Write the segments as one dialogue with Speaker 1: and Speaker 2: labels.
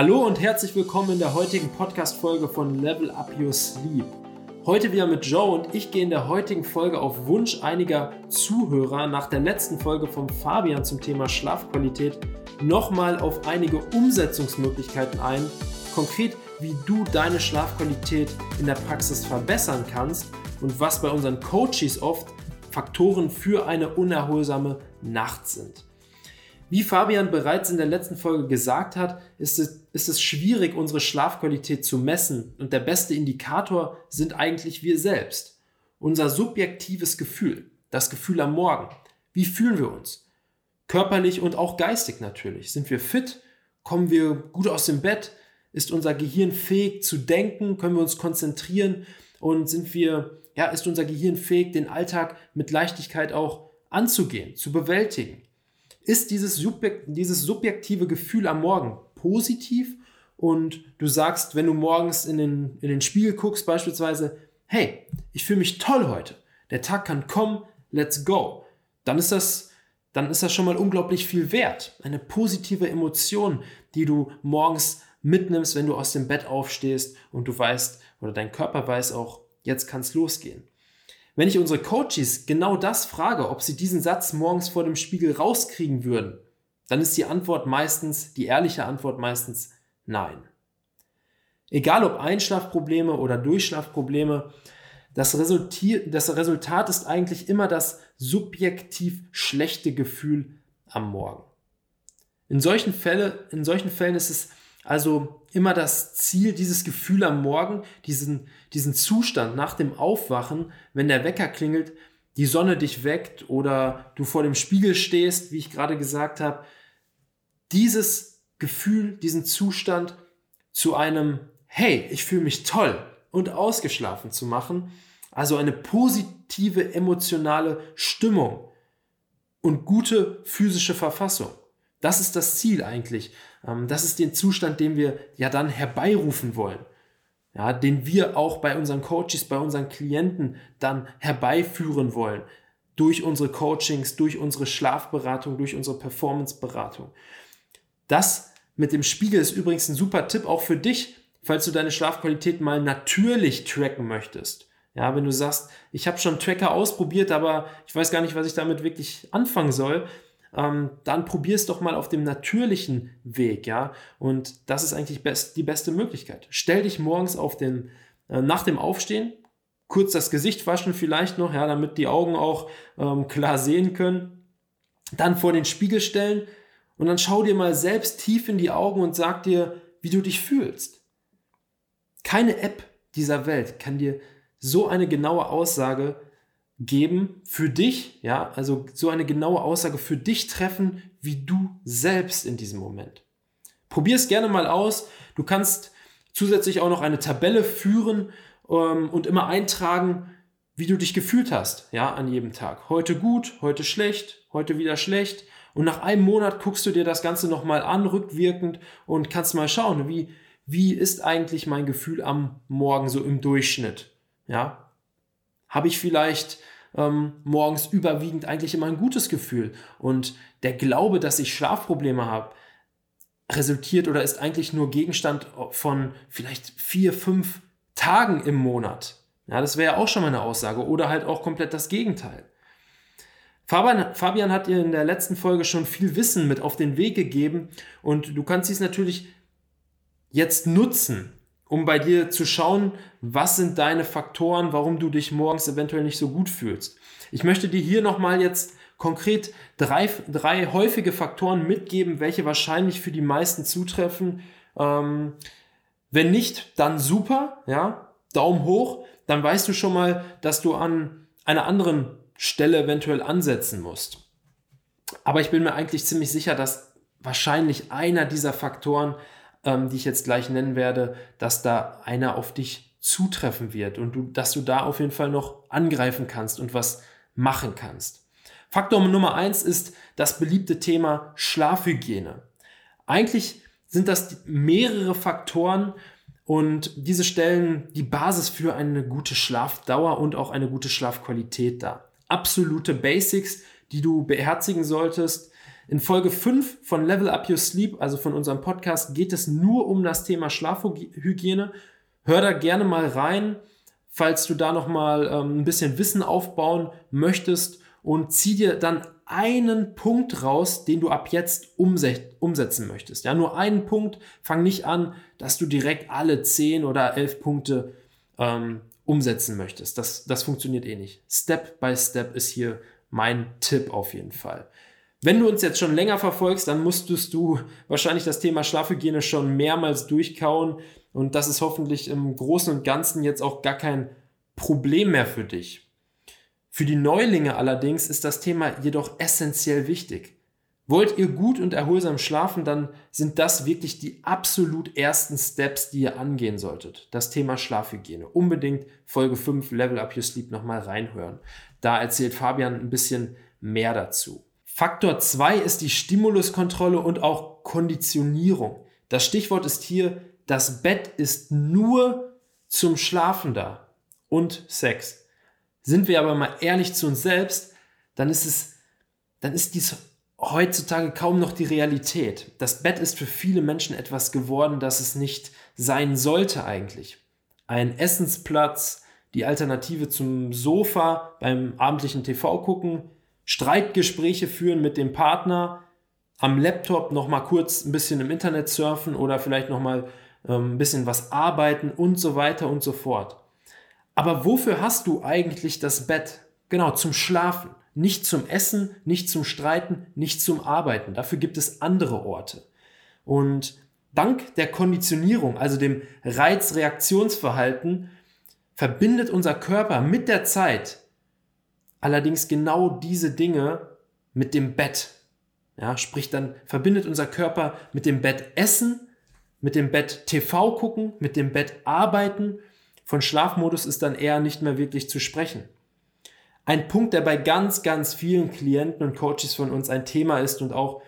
Speaker 1: Hallo und herzlich willkommen in der heutigen Podcast-Folge von Level Up Your Sleep. Heute wieder mit Joe und ich gehe in der heutigen Folge auf Wunsch einiger Zuhörer nach der letzten Folge von Fabian zum Thema Schlafqualität nochmal auf einige Umsetzungsmöglichkeiten ein. Konkret, wie du deine Schlafqualität in der Praxis verbessern kannst und was bei unseren Coaches oft Faktoren für eine unerholsame Nacht sind. Wie Fabian bereits in der letzten Folge gesagt hat, ist es, ist es schwierig, unsere Schlafqualität zu messen und der beste Indikator sind eigentlich wir selbst. Unser subjektives Gefühl, das Gefühl am Morgen. Wie fühlen wir uns? Körperlich und auch geistig natürlich. Sind wir fit? Kommen wir gut aus dem Bett? Ist unser Gehirn fähig zu denken? Können wir uns konzentrieren? Und sind wir, ja, ist unser Gehirn fähig, den Alltag mit Leichtigkeit auch anzugehen, zu bewältigen? Ist dieses, Subjekt, dieses subjektive Gefühl am Morgen positiv und du sagst, wenn du morgens in den, in den Spiegel guckst beispielsweise, hey, ich fühle mich toll heute, der Tag kann kommen, let's go, dann ist das, dann ist das schon mal unglaublich viel wert. Eine positive Emotion, die du morgens mitnimmst, wenn du aus dem Bett aufstehst und du weißt oder dein Körper weiß auch, jetzt kann es losgehen. Wenn ich unsere Coaches genau das frage, ob sie diesen Satz morgens vor dem Spiegel rauskriegen würden, dann ist die Antwort meistens, die ehrliche Antwort meistens nein. Egal ob Einschlafprobleme oder Durchschlafprobleme, das, das Resultat ist eigentlich immer das subjektiv schlechte Gefühl am Morgen. In solchen, Fälle, in solchen Fällen ist es also immer das Ziel, dieses Gefühl am Morgen, diesen, diesen Zustand nach dem Aufwachen, wenn der Wecker klingelt, die Sonne dich weckt oder du vor dem Spiegel stehst, wie ich gerade gesagt habe, dieses Gefühl, diesen Zustand zu einem, hey, ich fühle mich toll und ausgeschlafen zu machen, also eine positive emotionale Stimmung und gute physische Verfassung. Das ist das Ziel eigentlich. Ähm, das ist den Zustand, den wir ja dann herbeirufen wollen. Ja, den wir auch bei unseren Coaches, bei unseren Klienten dann herbeiführen wollen. Durch unsere Coachings, durch unsere Schlafberatung, durch unsere Performanceberatung. Das mit dem Spiegel ist übrigens ein super Tipp auch für dich, falls du deine Schlafqualität mal natürlich tracken möchtest. Ja, wenn du sagst, ich habe schon Tracker ausprobiert, aber ich weiß gar nicht, was ich damit wirklich anfangen soll, ähm, dann probier es doch mal auf dem natürlichen Weg, ja. Und das ist eigentlich best, die beste Möglichkeit. Stell dich morgens auf den, äh, nach dem Aufstehen, kurz das Gesicht waschen vielleicht noch, ja, damit die Augen auch ähm, klar sehen können. Dann vor den Spiegel stellen und dann schau dir mal selbst tief in die Augen und sag dir, wie du dich fühlst. Keine App dieser Welt kann dir so eine genaue Aussage geben für dich, ja, also so eine genaue Aussage für dich treffen, wie du selbst in diesem Moment. Probier es gerne mal aus. Du kannst zusätzlich auch noch eine Tabelle führen ähm, und immer eintragen, wie du dich gefühlt hast, ja, an jedem Tag. Heute gut, heute schlecht, heute wieder schlecht. Und nach einem Monat guckst du dir das Ganze nochmal an, rückwirkend, und kannst mal schauen, wie, wie ist eigentlich mein Gefühl am Morgen so im Durchschnitt, ja. Habe ich vielleicht ähm, morgens überwiegend eigentlich immer ein gutes Gefühl. Und der Glaube, dass ich Schlafprobleme habe, resultiert oder ist eigentlich nur Gegenstand von vielleicht vier, fünf Tagen im Monat. Ja, das wäre ja auch schon mal eine Aussage. Oder halt auch komplett das Gegenteil. Fabian, Fabian hat dir in der letzten Folge schon viel Wissen mit auf den Weg gegeben und du kannst dies natürlich jetzt nutzen um bei dir zu schauen, was sind deine Faktoren, warum du dich morgens eventuell nicht so gut fühlst. Ich möchte dir hier nochmal jetzt konkret drei, drei häufige Faktoren mitgeben, welche wahrscheinlich für die meisten zutreffen. Ähm, wenn nicht, dann super, ja, Daumen hoch, dann weißt du schon mal, dass du an einer anderen Stelle eventuell ansetzen musst. Aber ich bin mir eigentlich ziemlich sicher, dass wahrscheinlich einer dieser Faktoren ähm, die ich jetzt gleich nennen werde, dass da einer auf dich zutreffen wird und du, dass du da auf jeden Fall noch angreifen kannst und was machen kannst. Faktor Nummer eins ist das beliebte Thema Schlafhygiene. Eigentlich sind das mehrere Faktoren und diese stellen die Basis für eine gute Schlafdauer und auch eine gute Schlafqualität dar. Absolute Basics, die du beherzigen solltest, In Folge 5 von Level Up Your Sleep, also von unserem Podcast, geht es nur um das Thema Schlafhygiene. Hör da gerne mal rein, falls du da nochmal ähm, ein bisschen Wissen aufbauen möchtest und zieh dir dann einen Punkt raus, den du ab jetzt umsetzen möchtest. Ja, nur einen Punkt. Fang nicht an, dass du direkt alle 10 oder 11 Punkte ähm, umsetzen möchtest. Das, das funktioniert eh nicht. Step by Step ist hier mein Tipp auf jeden Fall. Wenn du uns jetzt schon länger verfolgst, dann musstest du wahrscheinlich das Thema Schlafhygiene schon mehrmals durchkauen und das ist hoffentlich im Großen und Ganzen jetzt auch gar kein Problem mehr für dich. Für die Neulinge allerdings ist das Thema jedoch essentiell wichtig. Wollt ihr gut und erholsam schlafen, dann sind das wirklich die absolut ersten Steps, die ihr angehen solltet. Das Thema Schlafhygiene. Unbedingt Folge 5 Level Up Your Sleep nochmal reinhören. Da erzählt Fabian ein bisschen mehr dazu. Faktor 2 ist die Stimuluskontrolle und auch Konditionierung. Das Stichwort ist hier, das Bett ist nur zum Schlafen da und Sex. Sind wir aber mal ehrlich zu uns selbst, dann ist es, dann ist dies heutzutage kaum noch die Realität. Das Bett ist für viele Menschen etwas geworden, das es nicht sein sollte eigentlich. Ein Essensplatz, die Alternative zum Sofa beim abendlichen TV gucken, Streitgespräche führen mit dem Partner, am Laptop noch mal kurz ein bisschen im Internet surfen oder vielleicht noch mal ähm, ein bisschen was arbeiten und so weiter und so fort. Aber wofür hast du eigentlich das Bett? Genau, zum Schlafen. Nicht zum Essen, nicht zum Streiten, nicht zum Arbeiten. Dafür gibt es andere Orte. Und dank der Konditionierung, also dem Reizreaktionsverhalten, verbindet unser Körper mit der Zeit allerdings genau diese Dinge mit dem Bett. Ja, sprich, dann verbindet unser Körper mit dem Bett Essen, mit dem Bett TV gucken, mit dem Bett Arbeiten von Schlafmodus ist dann eher nicht mehr wirklich zu sprechen. Ein Punkt, der bei ganz, ganz vielen Klienten und Coaches von uns ein Thema ist und auch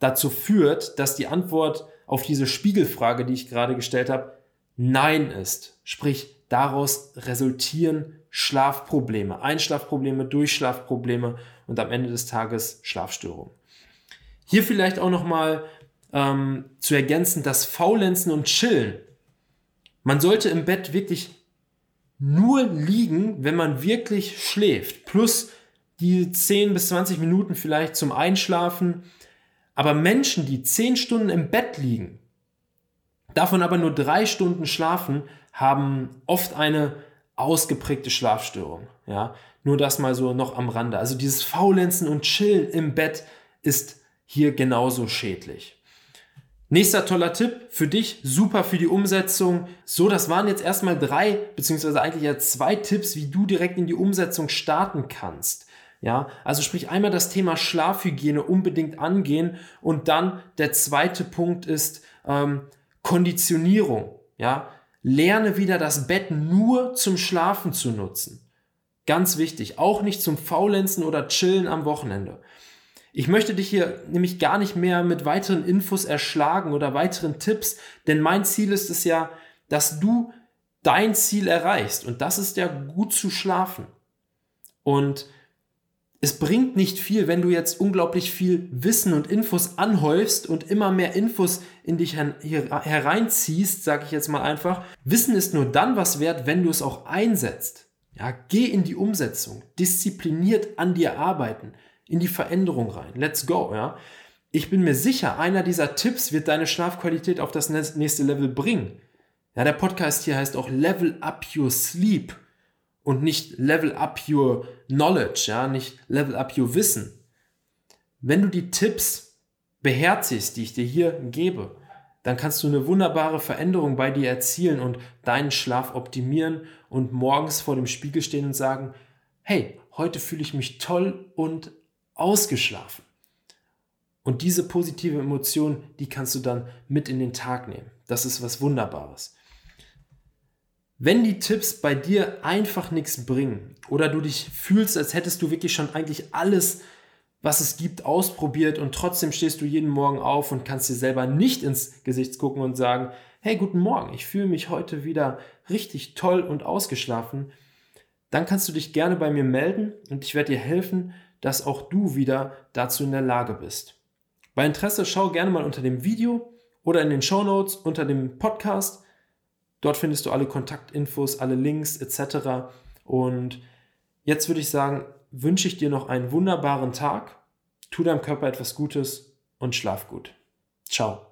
Speaker 1: dazu führt, dass die Antwort auf diese Spiegelfrage, die ich gerade gestellt habe, Nein ist. Sprich, daraus resultieren Schlafprobleme, Einschlafprobleme, Durchschlafprobleme und am Ende des Tages Schlafstörungen. Hier vielleicht auch nochmal ähm, zu ergänzen, dass Faulenzen und Chillen man sollte im Bett wirklich nur liegen, wenn man wirklich schläft. Plus die 10 bis 20 Minuten vielleicht zum Einschlafen. Aber Menschen, die 10 Stunden im Bett liegen, davon aber nur 3 Stunden schlafen, haben oft eine ausgeprägte Schlafstörung. Ja, nur das mal so noch am Rande. Also dieses Faulenzen und Chillen im Bett ist hier genauso schädlich. Nächster toller Tipp für dich, super für die Umsetzung. So, das waren jetzt erstmal drei, beziehungsweise eigentlich ja zwei Tipps, wie du direkt in die Umsetzung starten kannst. Ja, also sprich einmal das Thema Schlafhygiene unbedingt angehen und dann der zweite Punkt ist ähm, Konditionierung. Ja, lerne wieder das Bett nur zum Schlafen zu nutzen. Ganz wichtig, auch nicht zum Faulenzen oder Chillen am Wochenende. Ich möchte dich hier nämlich gar nicht mehr mit weiteren Infos erschlagen oder weiteren Tipps, denn mein Ziel ist es ja, dass du dein Ziel erreichst und das ist ja gut zu schlafen. Und es bringt nicht viel, wenn du jetzt unglaublich viel Wissen und Infos anhäufst und immer mehr Infos in dich hereinziehst, sage ich jetzt mal einfach. Wissen ist nur dann was wert, wenn du es auch einsetzt. Ja, geh in die Umsetzung, diszipliniert an dir arbeiten in die Veränderung rein. Let's go, ja. Ich bin mir sicher, einer dieser Tipps wird deine Schlafqualität auf das nächste Level bringen. Ja, der Podcast hier heißt auch Level Up Your Sleep und nicht Level Up Your Knowledge, ja, nicht Level Up Your Wissen. Wenn du die Tipps beherzigst, die ich dir hier gebe, dann kannst du eine wunderbare Veränderung bei dir erzielen und deinen Schlaf optimieren und morgens vor dem Spiegel stehen und sagen, hey, heute fühle ich mich toll und ausgeschlafen. Und diese positive Emotion, die kannst du dann mit in den Tag nehmen. Das ist was Wunderbares. Wenn die Tipps bei dir einfach nichts bringen oder du dich fühlst, als hättest du wirklich schon eigentlich alles, was es gibt, ausprobiert und trotzdem stehst du jeden Morgen auf und kannst dir selber nicht ins Gesicht gucken und sagen, hey, guten Morgen, ich fühle mich heute wieder richtig toll und ausgeschlafen, dann kannst du dich gerne bei mir melden und ich werde dir helfen, dass auch du wieder dazu in der Lage bist. Bei Interesse schau gerne mal unter dem Video oder in den Show Notes unter dem Podcast. Dort findest du alle Kontaktinfos, alle Links etc. Und jetzt würde ich sagen, wünsche ich dir noch einen wunderbaren Tag, tu deinem Körper etwas Gutes und schlaf gut. Ciao.